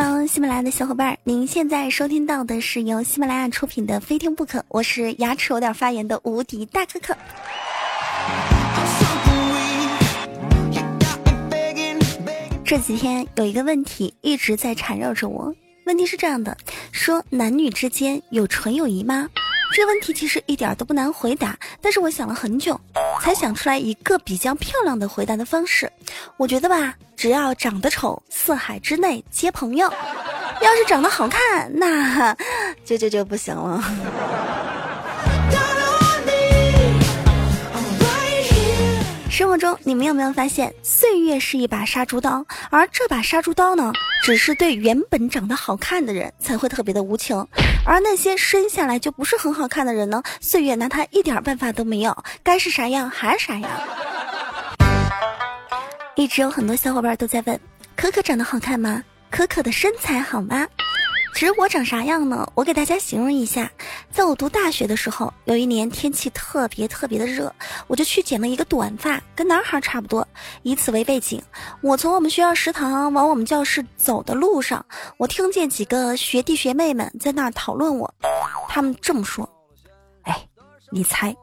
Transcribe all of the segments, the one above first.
欢迎喜马拉雅的小伙伴，您现在收听到的是由喜马拉雅出品的《非听不可》，我是牙齿有点发炎的无敌大可可。这几天有一个问题一直在缠绕着我，问题是这样的：说男女之间有纯友谊吗？这问题其实一点都不难回答，但是我想了很久，才想出来一个比较漂亮的回答的方式。我觉得吧，只要长得丑，四海之内皆朋友；要是长得好看，那就就就不行了。生活中，你们有没有发现，岁月是一把杀猪刀，而这把杀猪刀呢，只是对原本长得好看的人才会特别的无情，而那些生下来就不是很好看的人呢，岁月拿他一点办法都没有，该是啥样还是啥样。一直有很多小伙伴都在问，可可长得好看吗？可可的身材好吗？其实我长啥样呢？我给大家形容一下，在我读大学的时候，有一年天气特别特别的热，我就去剪了一个短发，跟男孩差不多。以此为背景，我从我们学校食堂往我们教室走的路上，我听见几个学弟学妹们在那儿讨论我，他们这么说：“哎，你猜，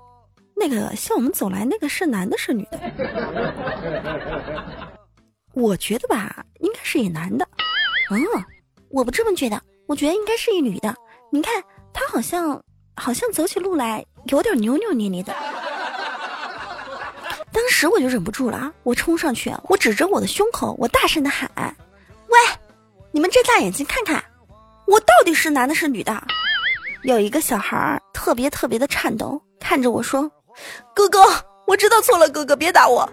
那个向我们走来那个是男的是女的？” 我觉得吧，应该是一男的。嗯，我不这么觉得。我觉得应该是一女的，你看她好像好像走起路来有点扭扭捏捏的。当时我就忍不住了，我冲上去，我指着我的胸口，我大声的喊：“喂，你们睁大眼睛看看，我到底是男的是女的？”有一个小孩特别特别的颤抖，看着我说：“哥哥，我知道错了，哥哥别打我。”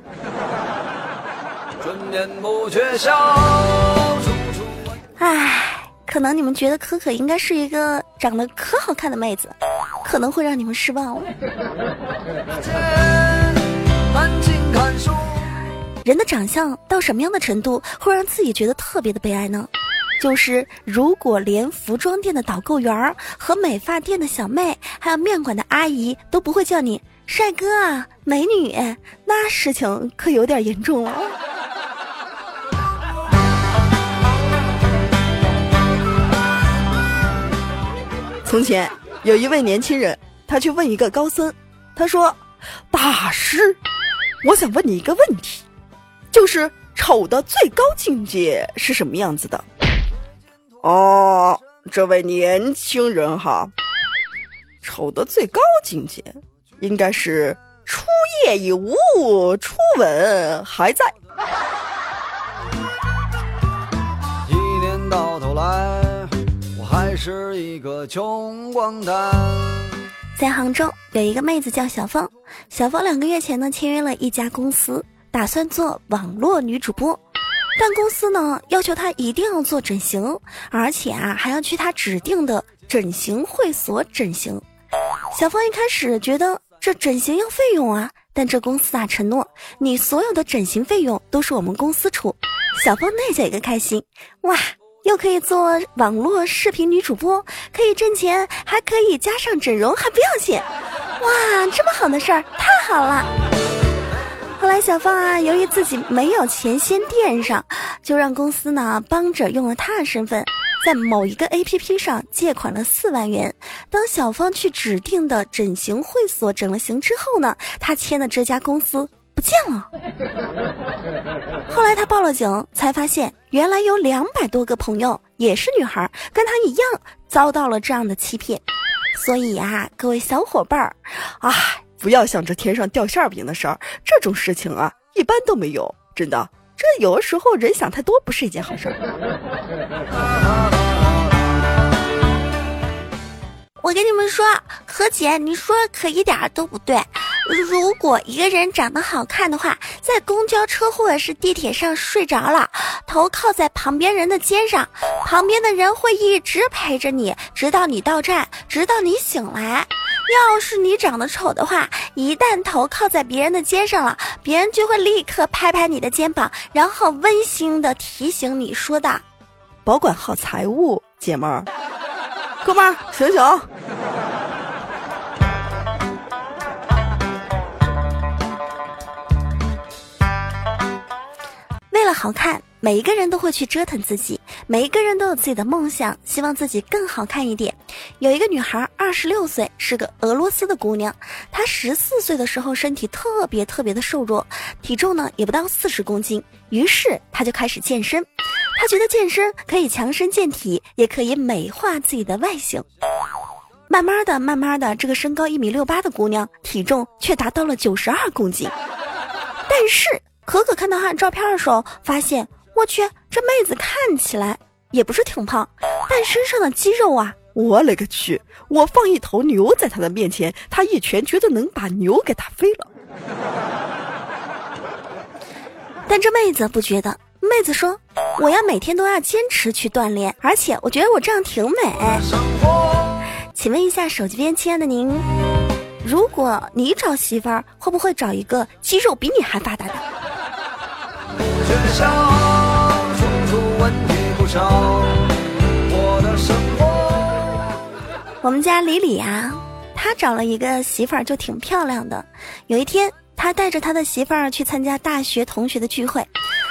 唉。可能你们觉得可可应该是一个长得可好看的妹子，可能会让你们失望哦。人的长相到什么样的程度会让自己觉得特别的悲哀呢？就是如果连服装店的导购员儿和美发店的小妹，还有面馆的阿姨都不会叫你帅哥啊、美女，那事情可有点严重了。从前有一位年轻人，他去问一个高僧，他说：“大师，我想问你一个问题，就是丑的最高境界是什么样子的？”哦，这位年轻人哈，丑的最高境界应该是初夜已无，初吻还在。是一个穷光蛋。在杭州有一个妹子叫小芳，小芳两个月前呢签约了一家公司，打算做网络女主播，但公司呢要求她一定要做整形，而且啊还要去她指定的整形会所整形。小芳一开始觉得这整形要费用啊，但这公司啊承诺你所有的整形费用都是我们公司出，小芳那叫一个开心哇！又可以做网络视频女主播，可以挣钱，还可以加上整容，还不要钱，哇，这么好的事儿，太好了！后来小芳啊，由于自己没有钱先垫上，就让公司呢帮着用了她的身份，在某一个 A P P 上借款了四万元。当小芳去指定的整形会所整了形之后呢，她签的这家公司。见了。后来他报了警，才发现原来有两百多个朋友也是女孩，跟他一样遭到了这样的欺骗。所以啊，各位小伙伴儿，啊，不要想着天上掉馅饼的事儿，这种事情啊，一般都没有。真的，这有的时候人想太多不是一件好事儿。我跟你们说，何姐，你说可一点都不对。如果一个人长得好看的话，在公交车或者是地铁上睡着了，头靠在旁边人的肩上，旁边的人会一直陪着你，直到你到站，直到你醒来。要是你长得丑的话，一旦头靠在别人的肩上了，别人就会立刻拍拍你的肩膀，然后温馨的提醒你说道：“保管好财物，姐们儿，哥们儿，醒醒。”好看，每一个人都会去折腾自己，每一个人都有自己的梦想，希望自己更好看一点。有一个女孩，二十六岁，是个俄罗斯的姑娘。她十四岁的时候身体特别特别的瘦弱，体重呢也不到四十公斤。于是她就开始健身，她觉得健身可以强身健体，也可以美化自己的外形。慢慢的，慢慢的，这个身高一米六八的姑娘，体重却达到了九十二公斤。但是可可看到她照片的时候，发现我去，这妹子看起来也不是挺胖，但身上的肌肉啊，我勒个去！我放一头牛在她的面前，她一拳绝对能把牛给打飞了。但这妹子不觉得，妹子说，我要每天都要坚持去锻炼，而且我觉得我这样挺美。请问一下手机边亲爱的您，如果你找媳妇儿，会不会找一个肌肉比你还发达的？我们家李李呀，他找了一个媳妇儿就挺漂亮的。有一天，他带着他的媳妇儿去参加大学同学的聚会，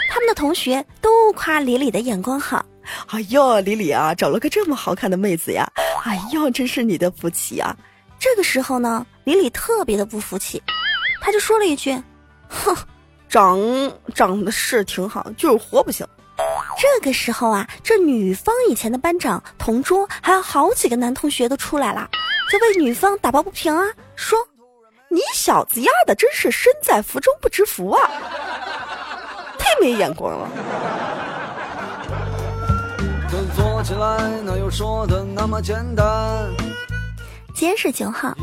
他们的同学都夸李李的眼光好。哎呦，李李啊，找了个这么好看的妹子呀！哎呦，真是你的福气啊！这个时候呢，李李特别的不服气，他就说了一句：“哼，长长得是挺好，就是活不行。”这个时候啊，这女方以前的班长、同桌还有好几个男同学都出来了，就为女方打抱不平啊，说：“你小子丫的真是身在福中不知福啊，太没眼光了。”起来，哪有说的那么简单？今天是九号，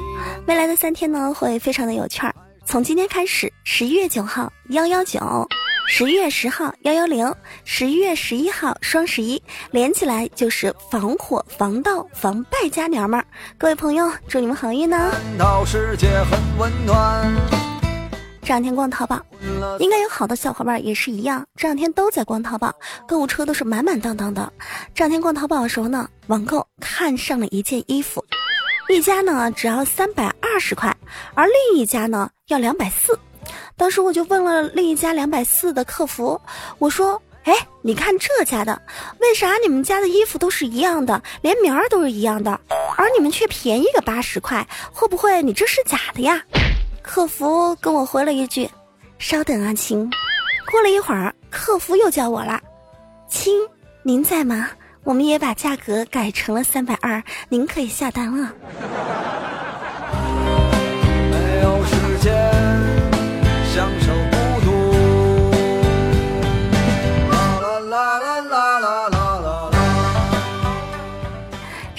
未来的三天呢会非常的有趣儿。从今天开始，十一月九号幺幺九，十一月十号幺幺零，十一月十一号双十一，连起来就是防火、防盗、防败家娘们儿。各位朋友，祝你们好运呢！世界很温暖。这两天逛淘宝，应该有好多小伙伴也是一样。这两天都在逛淘宝，购物车都是满满当当的。这两天逛淘宝的时候呢，网购看上了一件衣服，一家呢只要三百二十块，而另一家呢要两百四。当时我就问了另一家两百四的客服，我说：“哎，你看这家的，为啥你们家的衣服都是一样的，连名儿都是一样的，而你们却便宜个八十块？会不会你这是假的呀？”客服跟我回了一句：“稍等啊，亲。”过了一会儿，客服又叫我了：“亲，您在吗？我们也把价格改成了三百二，您可以下单了。”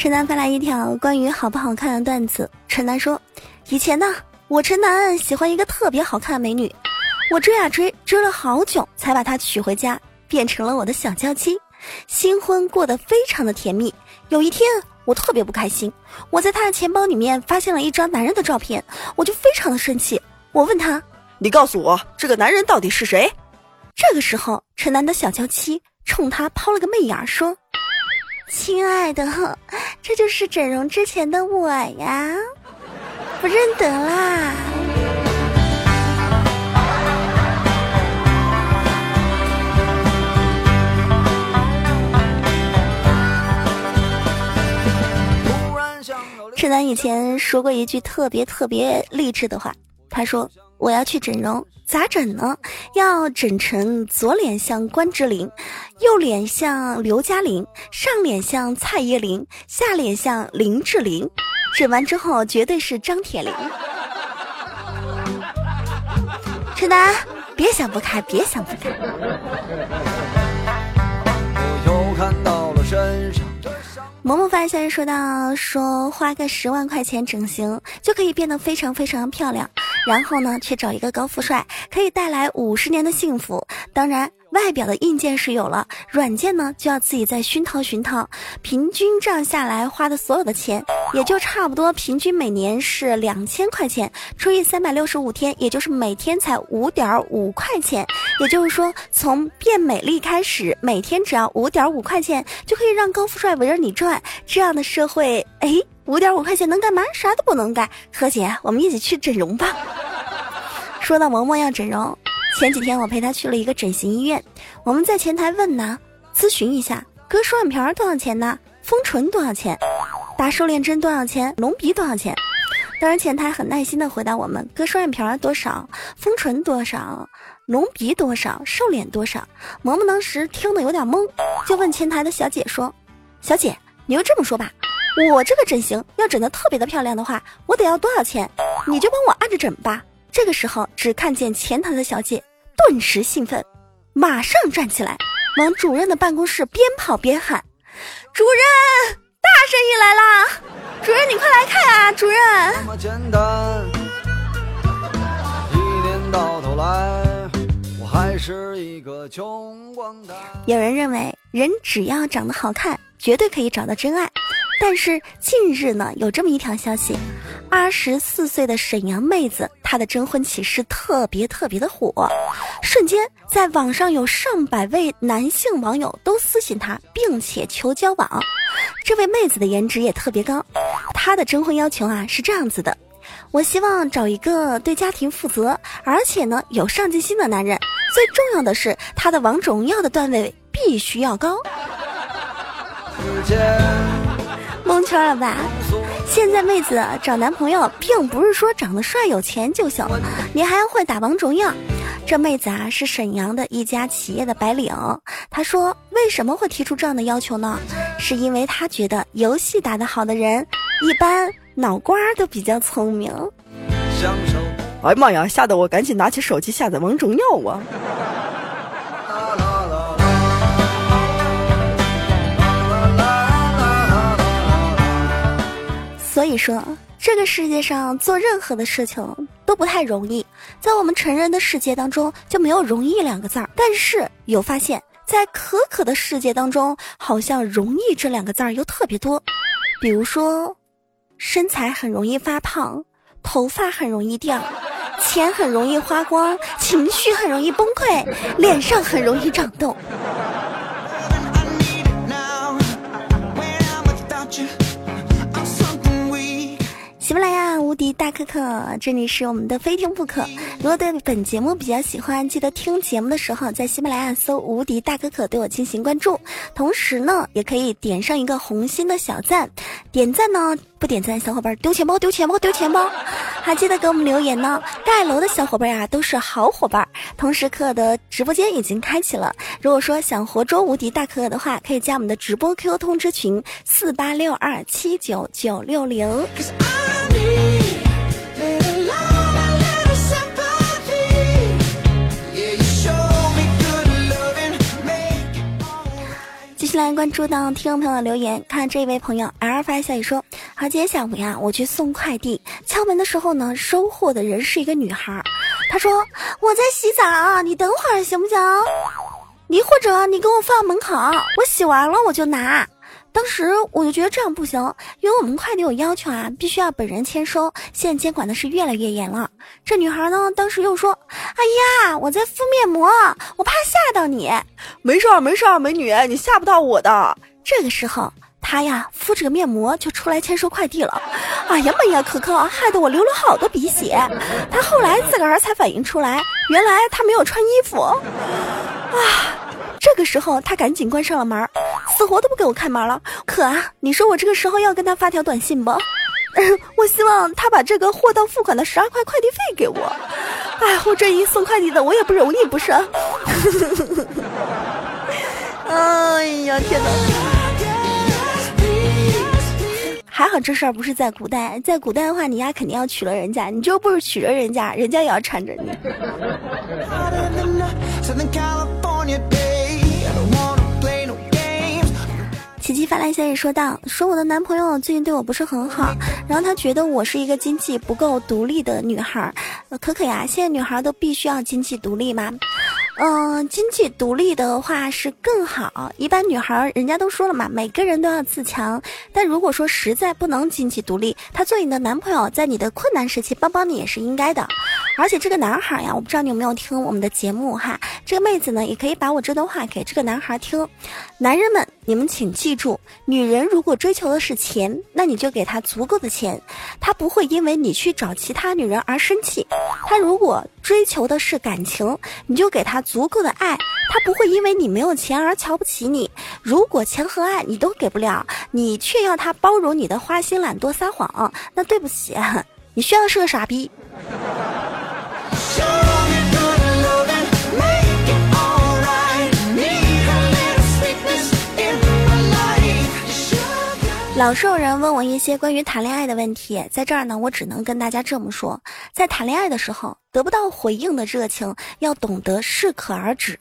陈楠发来一条关于好不好看的段子。陈楠说：“以前呢。”我陈楠喜欢一个特别好看的美女，我追啊追，追了好久才把她娶回家，变成了我的小娇妻，新婚过得非常的甜蜜。有一天我特别不开心，我在她的钱包里面发现了一张男人的照片，我就非常的生气。我问他：“你告诉我这个男人到底是谁？”这个时候，陈楠的小娇妻冲他抛了个媚眼，说：“亲爱的，这就是整容之前的我呀。”不认得啦！陈楠以前说过一句特别特别励志的话，他说：“我要去整容，咋整呢？要整成左脸像关之琳，右脸像刘嘉玲，上脸像蔡依林，下脸像林志玲。”整完之后绝对是张铁林。陈楠，别想不开，别想不开。萌萌发消息说到，说花个十万块钱整形就可以变得非常非常漂亮，然后呢，去找一个高富帅，可以带来五十年的幸福。当然。外表的硬件是有了，软件呢就要自己再熏陶熏陶。平均这样下来花的所有的钱，也就差不多平均每年是两千块钱，除以三百六十五天，也就是每天才五点五块钱。也就是说，从变美丽开始，每天只要五点五块钱，就可以让高富帅围着你转。这样的社会，哎，五点五块钱能干嘛？啥都不能干。何姐，我们一起去整容吧。说到萌萌要整容。前几天我陪她去了一个整形医院，我们在前台问呢，咨询一下割双眼皮多少钱呢？丰唇多少钱？打瘦脸针多少钱？隆鼻多少钱？当然前台很耐心的回答我们：割双眼皮多少？丰唇多少？隆鼻多少？瘦脸多少？萌萌当时听得有点懵，就问前台的小姐说：“小姐，你就这么说吧，我这个整形要整的特别的漂亮的话，我得要多少钱？你就帮我按着整吧。”这个时候，只看见前台的小姐顿时兴奋，马上站起来，往主任的办公室边跑边喊：“主任，大生意来啦！主任你快来看啊！主任。”有人认为，人只要长得好看，绝对可以找到真爱。但是近日呢，有这么一条消息。二十四岁的沈阳妹子，她的征婚启事特别特别的火，瞬间在网上有上百位男性网友都私信她，并且求交往。这位妹子的颜值也特别高，她的征婚要求啊是这样子的：我希望找一个对家庭负责，而且呢有上进心的男人，最重要的是他的王者荣耀的段位必须要高。蒙圈了吧？现在妹子找男朋友，并不是说长得帅有钱就行，你还要会打王者荣耀。这妹子啊，是沈阳的一家企业的白领。她说，为什么会提出这样的要求呢？是因为她觉得游戏打得好的人，一般脑瓜都比较聪明。哎呀妈呀！吓得我赶紧拿起手机下载王者荣耀啊！所以说，这个世界上做任何的事情都不太容易。在我们成人的世界当中，就没有容易两个字儿。但是有发现，在可可的世界当中，好像容易这两个字儿又特别多。比如说，身材很容易发胖，头发很容易掉，钱很容易花光，情绪很容易崩溃，脸上很容易长痘。喜马拉雅无敌大可可，这里是我们的非听不可。如果对本节目比较喜欢，记得听节目的时候在喜马拉雅搜“无敌大可可”对我进行关注。同时呢，也可以点上一个红心的小赞。点赞呢，不点赞小伙伴丢钱包，丢钱包，丢钱包。还记得给我们留言呢。盖楼的小伙伴呀，都是好伙伴。同时，可可的直播间已经开启了。如果说想活捉无敌大可可的话，可以加我们的直播 QQ 通知群四八六二七九九六零。继续来关注到听众朋友的留言，看这位朋友 L 发消息说：好，今天下午呀，我去送快递，敲门的时候呢，收货的人是一个女孩，她说我在洗澡，你等会儿行不行？你或者你给我放门口，我洗完了我就拿。当时我就觉得这样不行，因为我们快递有要求啊，必须要本人签收。现在监管的是越来越严了。这女孩呢，当时又说：“哎呀，我在敷面膜，我怕吓到你。”没事儿，没事儿，美女，你吓不到我的。这个时候，她呀敷着个面膜就出来签收快递了。哎呀妈呀，可可，害得我流了好多鼻血。她后来自个儿才反应出来，原来她没有穿衣服。啊。这个时候，他赶紧关上了门，死活都不给我开门了。可啊，你说我这个时候要跟他发条短信不？我希望他把这个货到付款的十二块快递费给我。哎，我这一送快递的，我也不容易，不是？哎呀，天哪！还好这事儿不是在古代，在古代的话，你丫肯定要娶了人家，你就不是娶了人家，人家也要缠着你。琪琪发来消息说道：“说我的男朋友最近对我不是很好，然后他觉得我是一个经济不够独立的女孩。可可呀，现在女孩都必须要经济独立吗？嗯，经济独立的话是更好。一般女孩人家都说了嘛，每个人都要自强。但如果说实在不能经济独立，他做你的男朋友，在你的困难时期帮帮你也是应该的。而且这个男孩呀，我不知道你有没有听我们的节目哈。这个妹子呢，也可以把我这段话给这个男孩听。男人们，你们请记住，女人如果追求的是钱，那你就给她足够的钱，她不会因为你去找其他女人而生气。她如果追求的是感情，你就给她足够的爱，她不会因为你没有钱而瞧不起你。如果钱和爱你都给不了，你却要她包容你的花心、懒惰、撒谎，那对不起，你需要是个傻逼。老是有人问我一些关于谈恋爱的问题，在这儿呢，我只能跟大家这么说：在谈恋爱的时候，得不到回应的热情要懂得适可而止，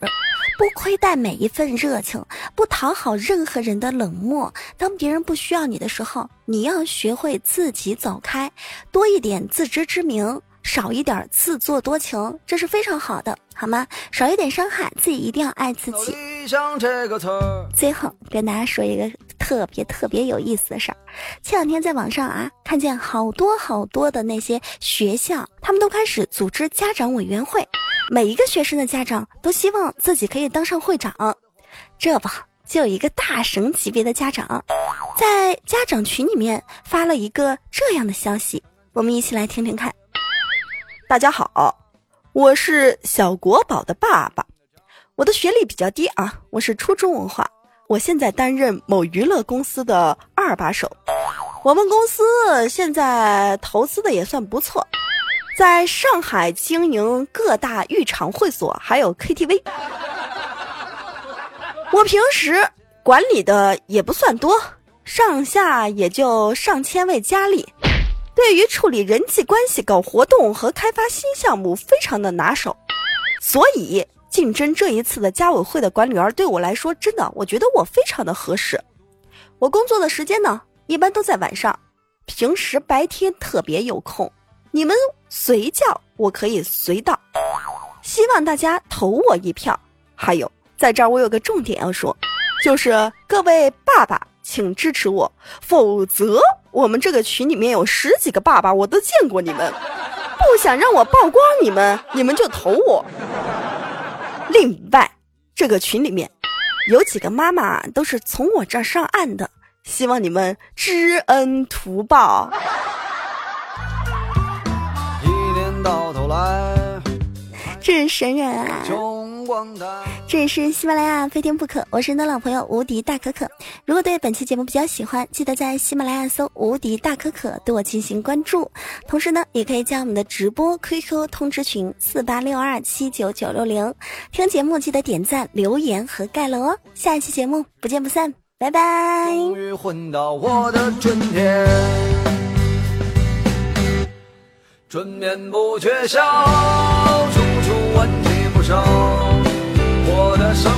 不亏待每一份热情，不讨好任何人的冷漠。当别人不需要你的时候，你要学会自己走开，多一点自知之明。少一点自作多情，这是非常好的，好吗？少一点伤害自己，一定要爱自己。最后跟大家说一个特别特别有意思的事儿，前两天在网上啊，看见好多好多的那些学校，他们都开始组织家长委员会，每一个学生的家长都希望自己可以当上会长。这不，就有一个大神级别的家长，在家长群里面发了一个这样的消息，我们一起来听听看。大家好，我是小国宝的爸爸，我的学历比较低啊，我是初中文化，我现在担任某娱乐公司的二把手，我们公司现在投资的也算不错，在上海经营各大浴场会所，还有 KTV，我平时管理的也不算多，上下也就上千位佳丽。对于处理人际关系、搞活动和开发新项目非常的拿手，所以竞争这一次的家委会的管理员对我来说，真的我觉得我非常的合适。我工作的时间呢，一般都在晚上，平时白天特别有空，你们随叫我可以随到。希望大家投我一票。还有，在这儿我有个重点要说，就是各位爸爸。请支持我，否则我们这个群里面有十几个爸爸，我都见过你们，不想让我曝光你们，你们就投我。另外，这个群里面有几个妈妈都是从我这儿上岸的，希望你们知恩图报。一年到头来，这是神人啊！这里是喜马拉雅非听不可，我是你的老朋友无敌大可可。如果对本期节目比较喜欢，记得在喜马拉雅搜“无敌大可可”对我进行关注。同时呢，也可以加我们的直播 QQ 通知群四八六二七九九六零。听节目记得点赞、留言和盖楼哦。下一期节目不见不散，拜拜。终于混到我的春天，春眠不觉晓，处处问题不少。我的手